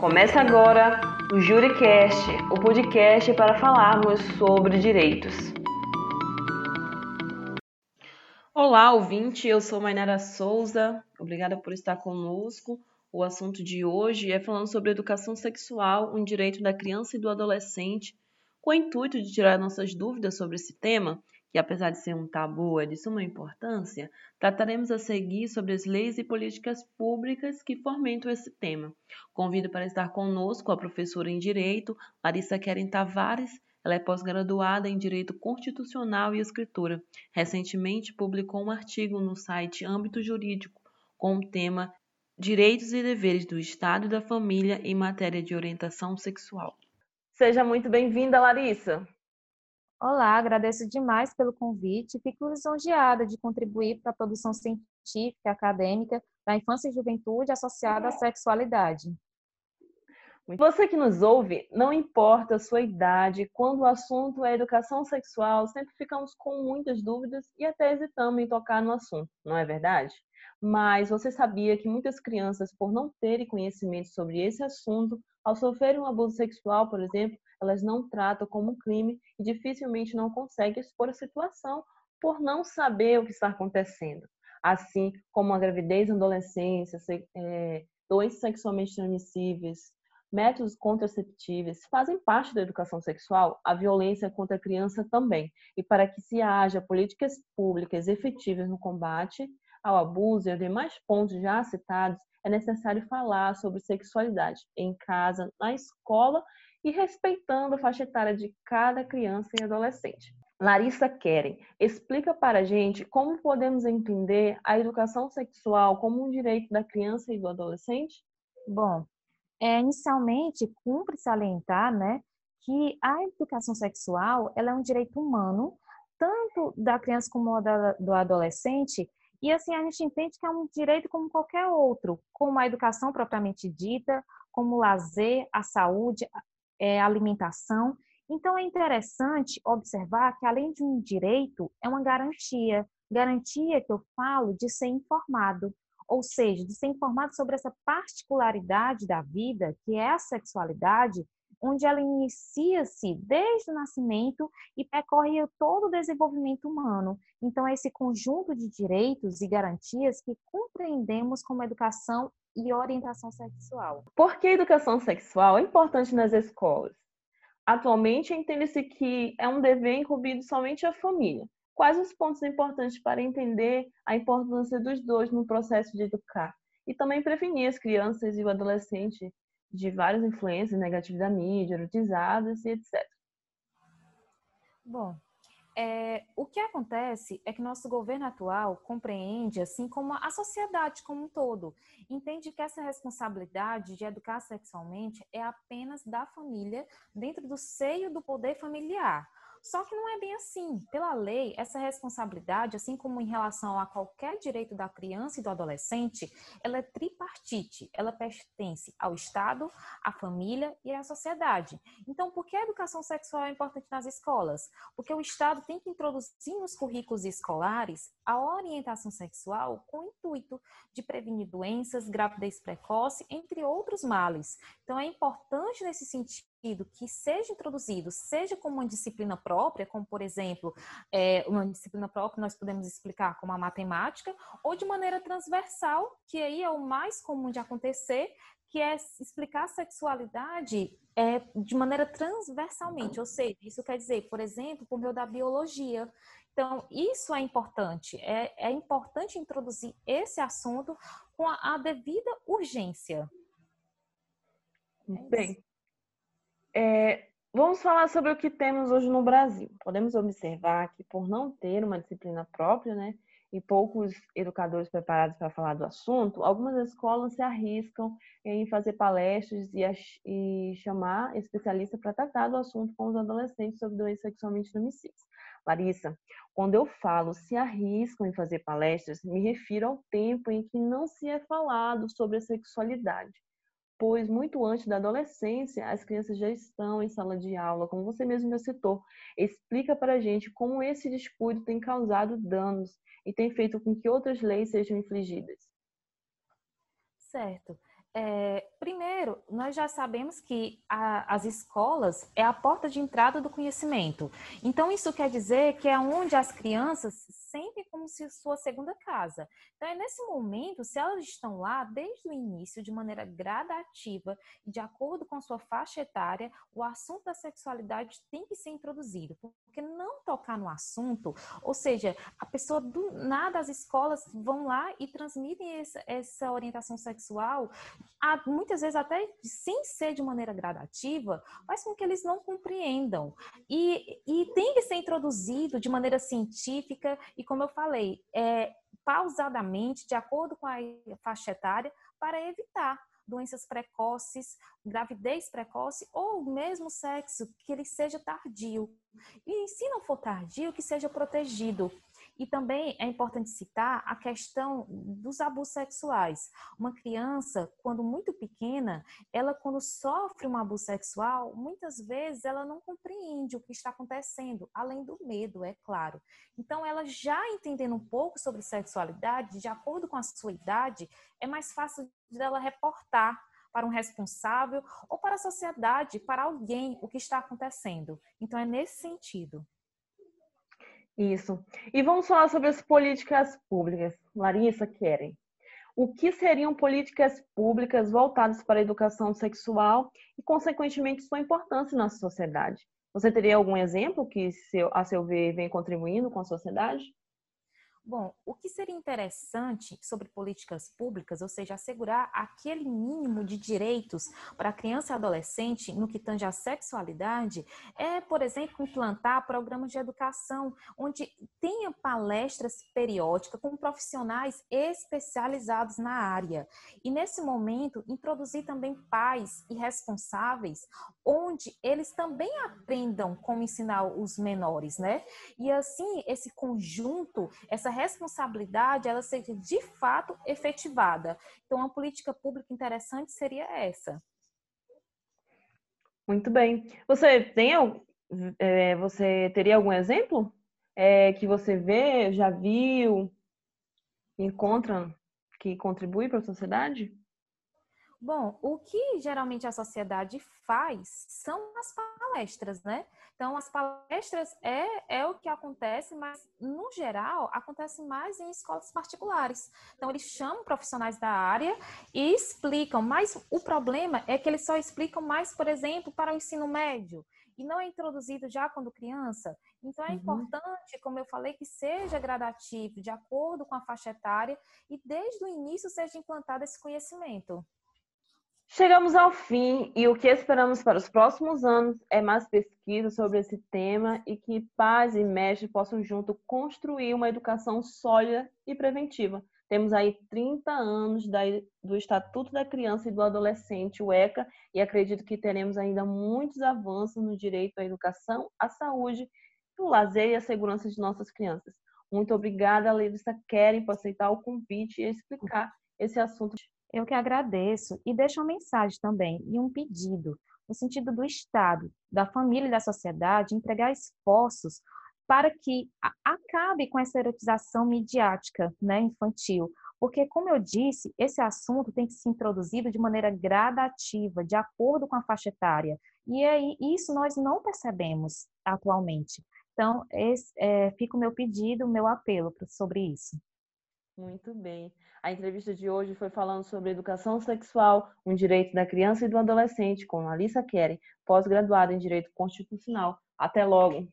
Começa agora o JúriCast, o podcast para falarmos sobre direitos. Olá, ouvinte, eu sou Mainara Souza, obrigada por estar conosco. O assunto de hoje é falando sobre educação sexual, um direito da criança e do adolescente, com o intuito de tirar nossas dúvidas sobre esse tema que apesar de ser um tabu é de suma importância, trataremos a seguir sobre as leis e políticas públicas que fomentam esse tema. Convido para estar conosco a professora em Direito, Larissa Keren Tavares. Ela é pós-graduada em Direito Constitucional e Escritura. Recentemente publicou um artigo no site Âmbito Jurídico com o tema Direitos e Deveres do Estado e da Família em Matéria de Orientação Sexual. Seja muito bem-vinda, Larissa. Olá, agradeço demais pelo convite. Fico lisonjeada de contribuir para a produção científica e acadêmica da infância e juventude associada à sexualidade. Você que nos ouve, não importa a sua idade, quando o assunto é educação sexual, sempre ficamos com muitas dúvidas e até hesitamos em tocar no assunto, não é verdade? Mas você sabia que muitas crianças, por não terem conhecimento sobre esse assunto, ao sofrerem um abuso sexual, por exemplo, elas não tratam como um crime e dificilmente não conseguem expor a situação por não saber o que está acontecendo. Assim como a gravidez na adolescência, é, doenças sexualmente transmissíveis, métodos contraceptivos fazem parte da educação sexual, a violência contra a criança também. E para que se haja políticas públicas efetivas no combate ao abuso e aos demais pontos já citados, é necessário falar sobre sexualidade em casa, na escola e respeitando a faixa etária de cada criança e adolescente. Larissa Keren, explica para a gente como podemos entender a educação sexual como um direito da criança e do adolescente? Bom, é, inicialmente, cumpre salientar né, que a educação sexual ela é um direito humano, tanto da criança como do adolescente, e assim a gente entende que é um direito como qualquer outro, como a educação propriamente dita, como o lazer, a saúde, é, alimentação. Então, é interessante observar que, além de um direito, é uma garantia. Garantia que eu falo de ser informado, ou seja, de ser informado sobre essa particularidade da vida, que é a sexualidade, onde ela inicia-se desde o nascimento e percorre todo o desenvolvimento humano. Então, é esse conjunto de direitos e garantias que compreendemos como educação e orientação sexual. Por que educação sexual é importante nas escolas? Atualmente, entende-se que é um dever incumbido somente à família. Quais os pontos importantes para entender a importância dos dois no processo de educar? E também prevenir as crianças e o adolescente de várias influências negativas da mídia, erotizadas e etc. Bom, é, o que acontece é que nosso governo atual compreende, assim como a sociedade como um todo, entende que essa responsabilidade de educar sexualmente é apenas da família dentro do seio do poder familiar. Só que não é bem assim. Pela lei, essa responsabilidade, assim como em relação a qualquer direito da criança e do adolescente, ela é tripartite. Ela pertence ao Estado, à família e à sociedade. Então, por que a educação sexual é importante nas escolas? Porque o Estado tem que introduzir nos currículos escolares a orientação sexual com o intuito de prevenir doenças, gravidez precoce, entre outros males. Então, é importante nesse sentido que seja introduzido, seja como uma disciplina própria, como por exemplo, é, uma disciplina própria nós podemos explicar como a matemática, ou de maneira transversal, que aí é o mais comum de acontecer, que é explicar a sexualidade é, de maneira transversalmente, ou seja, isso quer dizer, por exemplo, por meio da biologia. Então, isso é importante, é, é importante introduzir esse assunto com a, a devida urgência. É Bem, é, vamos falar sobre o que temos hoje no Brasil. Podemos observar que, por não ter uma disciplina própria, né, e poucos educadores preparados para falar do assunto, algumas escolas se arriscam em fazer palestras e, e chamar especialistas para tratar do assunto com os adolescentes sobre doenças sexualmente transmissíveis. Larissa, quando eu falo se arriscam em fazer palestras, me refiro ao tempo em que não se é falado sobre a sexualidade pois muito antes da adolescência as crianças já estão em sala de aula, como você mesmo já citou. Explica para a gente como esse descuido tem causado danos e tem feito com que outras leis sejam infligidas. Certo. É, primeiro, nós já sabemos que a, as escolas é a porta de entrada do conhecimento. Então, isso quer dizer que é onde as crianças sentem como se sua segunda casa. Então, é nesse momento, se elas estão lá desde o início, de maneira gradativa, de acordo com sua faixa etária, o assunto da sexualidade tem que ser introduzido. Porque não tocar no assunto, ou seja, a pessoa do nada, as escolas vão lá e transmitem essa, essa orientação sexual muitas vezes até sem ser de maneira gradativa, faz com que eles não compreendam. E, e tem que ser introduzido de maneira científica e, como eu falei, é, pausadamente, de acordo com a faixa etária, para evitar doenças precoces, gravidez precoce ou mesmo sexo que ele seja tardio. E se não for tardio, que seja protegido. E também é importante citar a questão dos abusos sexuais. Uma criança, quando muito pequena, ela quando sofre um abuso sexual, muitas vezes ela não compreende o que está acontecendo, além do medo, é claro. Então, ela já entendendo um pouco sobre sexualidade, de acordo com a sua idade, é mais fácil dela reportar para um responsável ou para a sociedade, para alguém, o que está acontecendo. Então, é nesse sentido. Isso. E vamos falar sobre as políticas públicas. Larissa, querem. O que seriam políticas públicas voltadas para a educação sexual e, consequentemente, sua importância na sociedade? Você teria algum exemplo que, a seu ver, vem contribuindo com a sociedade? Bom, o que seria interessante sobre políticas públicas, ou seja, assegurar aquele mínimo de direitos para criança e adolescente no que tange à sexualidade, é, por exemplo, implantar programas de educação onde tenha palestras periódicas com profissionais especializados na área. E nesse momento, introduzir também pais e responsáveis onde eles também aprendam como ensinar os menores, né? E assim, esse conjunto, essa responsabilidade, ela seja de fato efetivada. Então, uma política pública interessante seria essa. Muito bem. Você tem é, você teria algum exemplo é, que você vê, já viu, encontra que contribui para a sociedade? Bom, o que geralmente a sociedade faz são as palestras, né? Então, as palestras é, é o que acontece, mas, no geral, acontece mais em escolas particulares. Então, eles chamam profissionais da área e explicam, mas o problema é que eles só explicam mais, por exemplo, para o ensino médio e não é introduzido já quando criança. Então é uhum. importante, como eu falei, que seja gradativo, de acordo com a faixa etária, e desde o início seja implantado esse conhecimento. Chegamos ao fim e o que esperamos para os próximos anos é mais pesquisa sobre esse tema e que pais e mestres possam junto construir uma educação sólida e preventiva. Temos aí 30 anos do Estatuto da Criança e do Adolescente, o ECA, e acredito que teremos ainda muitos avanços no direito à educação, à saúde, o lazer e a segurança de nossas crianças. Muito obrigada, Larissa Keren, por aceitar o convite e explicar esse assunto eu que agradeço e deixo uma mensagem também e um pedido, no sentido do Estado, da família e da sociedade, entregar esforços para que acabe com essa erotização midiática né, infantil. Porque, como eu disse, esse assunto tem que ser introduzido de maneira gradativa, de acordo com a faixa etária. E aí, isso nós não percebemos atualmente. Então, esse, é, fica o meu pedido, o meu apelo sobre isso. Muito bem. A entrevista de hoje foi falando sobre educação sexual, um direito da criança e do adolescente, com Alissa Keren, pós-graduada em Direito Constitucional. Até logo!